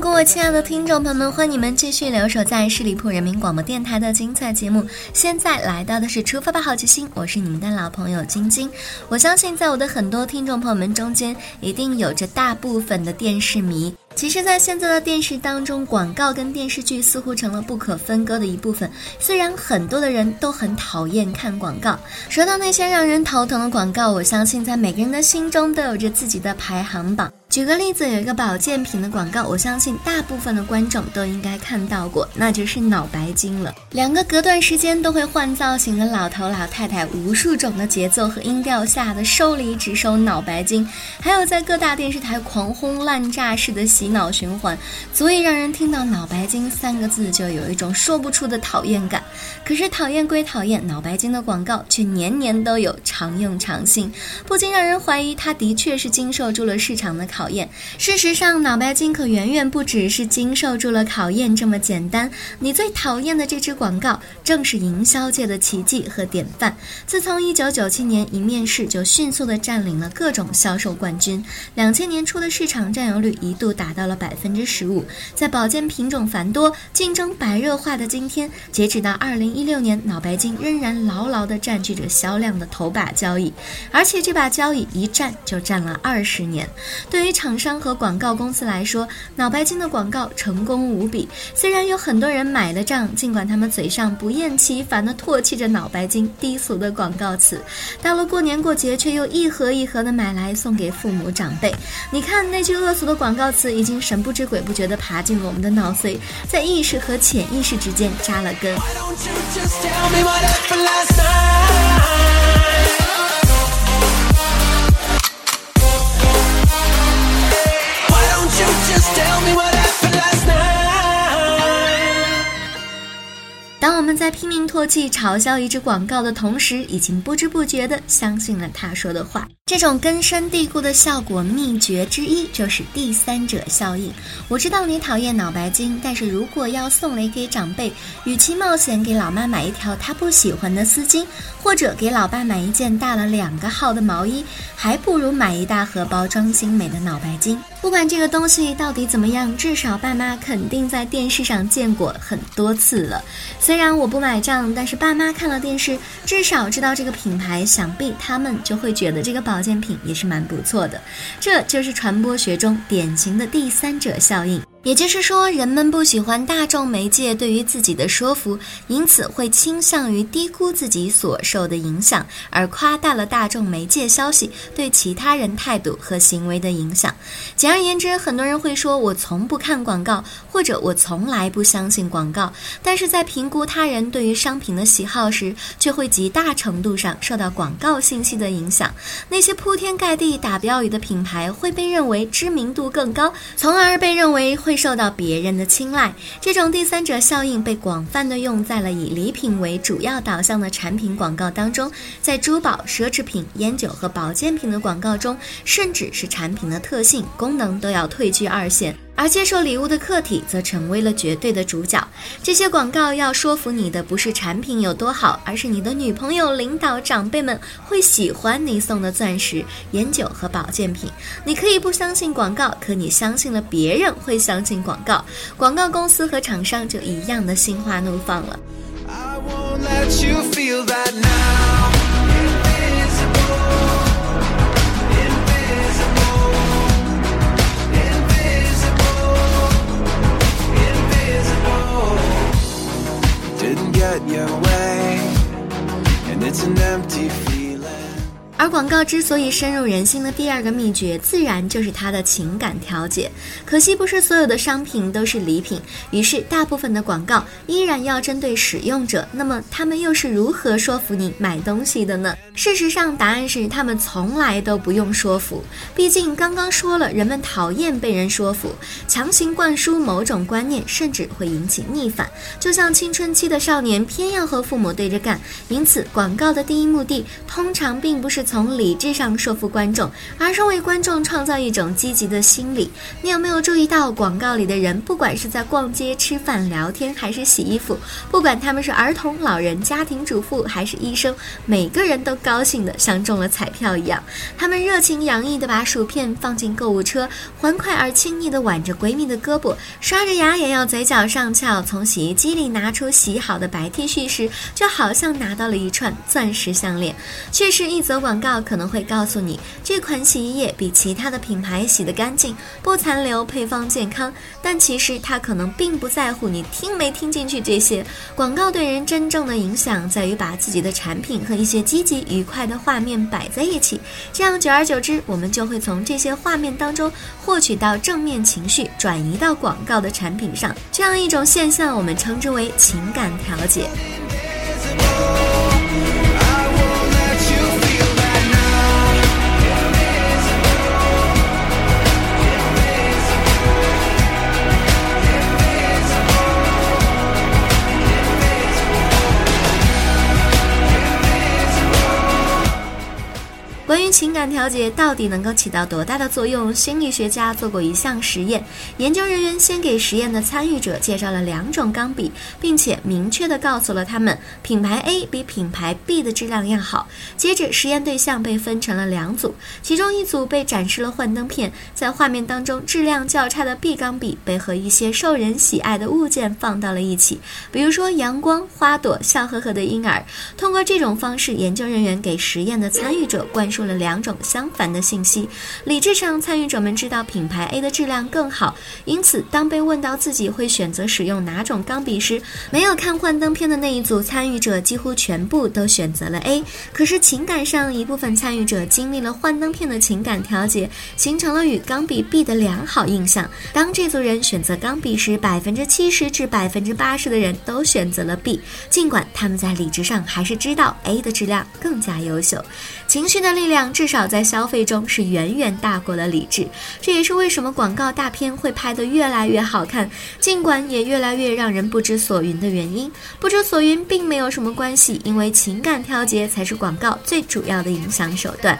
各位亲爱的听众朋友们，欢迎你们继续留守在十里铺人民广播电台的精彩节目。现在来到的是出发吧好奇心，我是你们的老朋友晶晶。我相信在我的很多听众朋友们中间，一定有着大部分的电视迷。其实，在现在的电视当中，广告跟电视剧似乎成了不可分割的一部分。虽然很多的人都很讨厌看广告，说到那些让人头疼的广告，我相信在每个人的心中都有着自己的排行榜。举个例子，有一个保健品的广告，我相信大部分的观众都应该看到过，那就是脑白金了。两个隔段时间都会换造型的老头老太太，无数种的节奏和音调下的收礼只收脑白金，还有在各大电视台狂轰滥炸式的洗脑循环，足以让人听到“脑白金”三个字就有一种说不出的讨厌感。可是讨厌归讨厌，脑白金的广告却年年都有，常用常新，不禁让人怀疑它的确是经受住了市场的考。考验。事实上，脑白金可远远不只是经受住了考验这么简单。你最讨厌的这支广告，正是营销界的奇迹和典范。自从1997年一面世，就迅速地占领了各种销售冠军。2000年初的市场占有率一度达到了百分之十五。在保健品种繁多、竞争白热化的今天，截止到2016年，脑白金仍然牢牢地占据着销量的头把交椅，而且这把交椅一占就占了二十年。对于厂商和广告公司来说，脑白金的广告成功无比。虽然有很多人买了账，尽管他们嘴上不厌其烦地唾弃着脑白金低俗的广告词，到了过年过节却又一盒一盒的买来送给父母长辈。你看那句恶俗的广告词，已经神不知鬼不觉地爬进了我们的脑髓，在意识和潜意识之间扎了根。Tell me what 当我们在拼命唾弃、嘲笑一支广告的同时，已经不知不觉地相信了他说的话。这种根深蒂固的效果秘诀之一就是第三者效应。我知道你讨厌脑白金，但是如果要送礼给长辈，与其冒险给老妈买一条她不喜欢的丝巾，或者给老爸买一件大了两个号的毛衣，还不如买一大盒包装精美的脑白金。不管这个东西到底怎么样，至少爸妈肯定在电视上见过很多次了。虽然我不买账，但是爸妈看了电视，至少知道这个品牌，想必他们就会觉得这个保健品也是蛮不错的。这就是传播学中典型的第三者效应。也就是说，人们不喜欢大众媒介对于自己的说服，因此会倾向于低估自己所受的影响，而夸大了大众媒介消息对其他人态度和行为的影响。简而言之，很多人会说：“我从不看广告，或者我从来不相信广告。”但是在评估他人对于商品的喜好时，却会极大程度上受到广告信息的影响。那些铺天盖地打标语的品牌会被认为知名度更高，从而被认为会。会受到别人的青睐，这种第三者效应被广泛的用在了以礼品为主要导向的产品广告当中，在珠宝、奢侈品、烟酒和保健品的广告中，甚至是产品的特性、功能都要退居二线。而接受礼物的客体则成为了绝对的主角。这些广告要说服你的不是产品有多好，而是你的女朋友、领导、长辈们会喜欢你送的钻石、烟酒和保健品。你可以不相信广告，可你相信了，别人会相信广告。广告公司和厂商就一样的心花怒放了 i won't let you feel that。而广告之所以深入人心的第二个秘诀，自然就是它的情感调节。可惜不是所有的商品都是礼品，于是大部分的广告依然要针对使用者。那么他们又是如何说服你买东西的呢？事实上，答案是他们从来都不用说服。毕竟刚刚说了，人们讨厌被人说服，强行灌输某种观念，甚至会引起逆反。就像青春期的少年偏要和父母对着干，因此广告的第一目的通常并不是从理智上说服观众，而是为观众创造一种积极的心理。你有没有注意到广告里的人，不管是在逛街、吃饭、聊天，还是洗衣服，不管他们是儿童、老人、家庭主妇还是医生，每个人都。高兴的像中了彩票一样，他们热情洋溢的把薯片放进购物车，欢快而亲昵的挽着闺蜜的胳膊，刷着牙也要嘴角上翘。从洗衣机里拿出洗好的白 T 恤时，就好像拿到了一串钻石项链。确实，一则广告可能会告诉你这款洗衣液比其他的品牌洗得干净，不残留，配方健康。但其实他可能并不在乎你听没听进去这些。广告对人真正的影响在于把自己的产品和一些积极。愉快的画面摆在一起，这样久而久之，我们就会从这些画面当中获取到正面情绪，转移到广告的产品上。这样一种现象，我们称之为情感调节。感调节到底能够起到多大的作用，心理学家做过一项实验。研究人员先给实验的参与者介绍了两种钢笔，并且明确地告诉了他们品牌 A 比品牌 B 的质量要好。接着，实验对象被分成了两组，其中一组被展示了幻灯片，在画面当中质量较差的 B 钢笔被和一些受人喜爱的物件放到了一起，比如说阳光、花朵、笑呵呵的婴儿。通过这种方式，研究人员给实验的参与者灌输。了两种相反的信息，理智上参与者们知道品牌 A 的质量更好，因此当被问到自己会选择使用哪种钢笔时，没有看幻灯片的那一组参与者几乎全部都选择了 A。可是情感上，一部分参与者经历了幻灯片的情感调节，形成了与钢笔 B 的良好印象。当这组人选择钢笔时，百分之七十至百分之八十的人都选择了 B，尽管他们在理智上还是知道 A 的质量更加优秀。情绪的力量至少在消费中是远远大过了理智，这也是为什么广告大片会拍得越来越好看，尽管也越来越让人不知所云的原因。不知所云并没有什么关系，因为情感调节才是广告最主要的影响手段。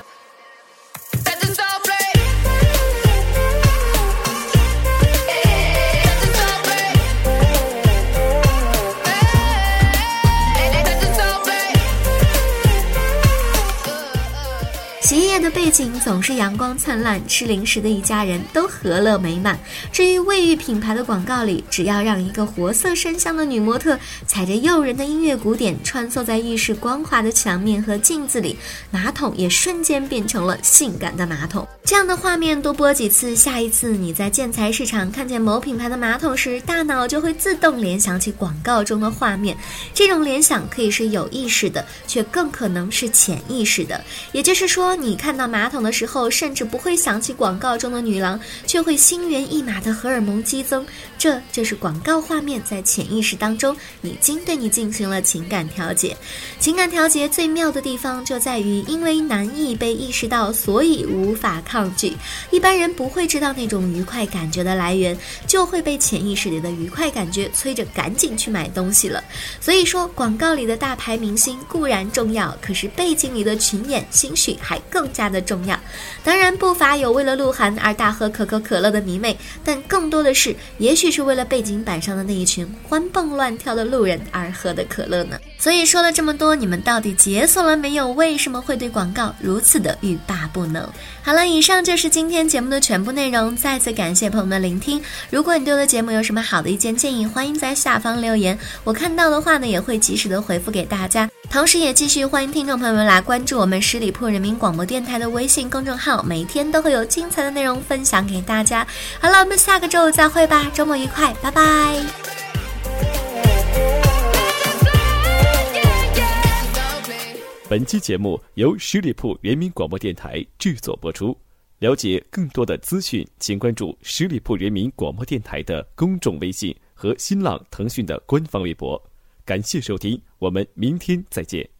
背景总是阳光灿烂，吃零食的一家人都和乐美满。至于卫浴品牌的广告里，只要让一个活色生香的女模特踩着诱人的音乐鼓点穿梭在浴室光滑的墙面和镜子里，马桶也瞬间变成了性感的马桶。这样的画面多播几次，下一次你在建材市场看见某品牌的马桶时，大脑就会自动联想起广告中的画面。这种联想可以是有意识的，却更可能是潜意识的。也就是说，你看。到马桶的时候，甚至不会想起广告中的女郎，却会心猿意马的荷尔蒙激增。这就是广告画面在潜意识当中已经对你进行了情感调节。情感调节最妙的地方就在于，因为难以被意识到，所以无法抗拒。一般人不会知道那种愉快感觉的来源，就会被潜意识里的愉快感觉催着赶紧去买东西了。所以说，广告里的大牌明星固然重要，可是背景里的群演兴许还更加。的重要，当然不乏有为了鹿晗而大喝可口可乐的迷妹，但更多的是，也许是为了背景板上的那一群欢蹦乱跳的路人而喝的可乐呢。所以说了这么多，你们到底解锁了没有？为什么会对广告如此的欲罢不能？好了，以上就是今天节目的全部内容。再次感谢朋友们的聆听。如果你对我的节目有什么好的意见建议，欢迎在下方留言，我看到的话呢，也会及时的回复给大家。同时也继续欢迎听众朋友们来关注我们十里铺人民广播电台的微信公众号每天都会有精彩的内容分享给大家。好了我们下个周五再会吧周末愉快拜拜。本期节目由十里铺人民广播电台制作播出。了解更多的资讯请关注十里铺人民广播电台的公众微信和新浪腾讯的官方微博。感谢收听我们明天再见。